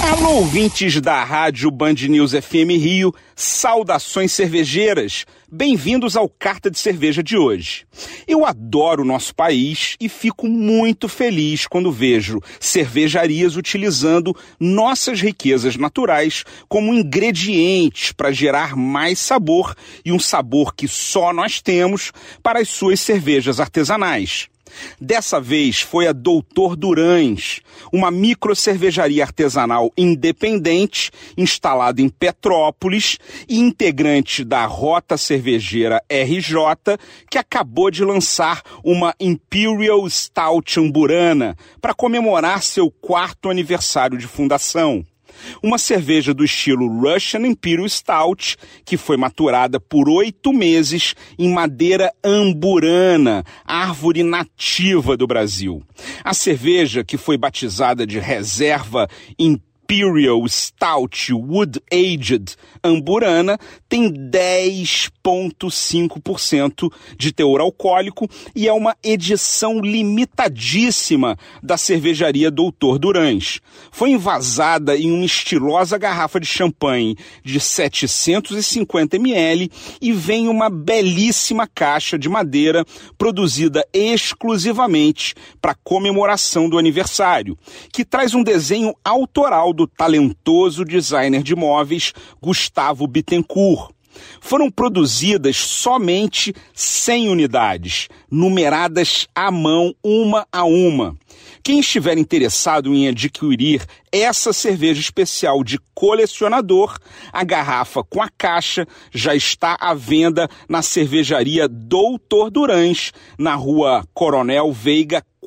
Alô, ouvintes da Rádio Band News FM Rio, saudações cervejeiras. Bem-vindos ao Carta de Cerveja de hoje. Eu adoro o nosso país e fico muito feliz quando vejo cervejarias utilizando nossas riquezas naturais como ingredientes para gerar mais sabor e um sabor que só nós temos para as suas cervejas artesanais. Dessa vez foi a Doutor Durães, uma micro cervejaria artesanal independente instalada em Petrópolis e integrante da Rota Cervejeira RJ, que acabou de lançar uma Imperial Stout Amburana para comemorar seu quarto aniversário de fundação. Uma cerveja do estilo Russian Imperial Stout, que foi maturada por oito meses em madeira amburana, árvore nativa do Brasil. A cerveja, que foi batizada de reserva em Imperial Stout Wood Aged Amburana tem 10,5% de teor alcoólico e é uma edição limitadíssima da cervejaria Doutor Durães. Foi envasada em uma estilosa garrafa de champanhe de 750 ml e vem uma belíssima caixa de madeira produzida exclusivamente para comemoração do aniversário, que traz um desenho autoral do talentoso designer de móveis Gustavo Bittencourt. Foram produzidas somente 100 unidades, numeradas à mão, uma a uma. Quem estiver interessado em adquirir essa cerveja especial de colecionador, a garrafa com a caixa já está à venda na cervejaria Doutor Durães, na rua Coronel Veiga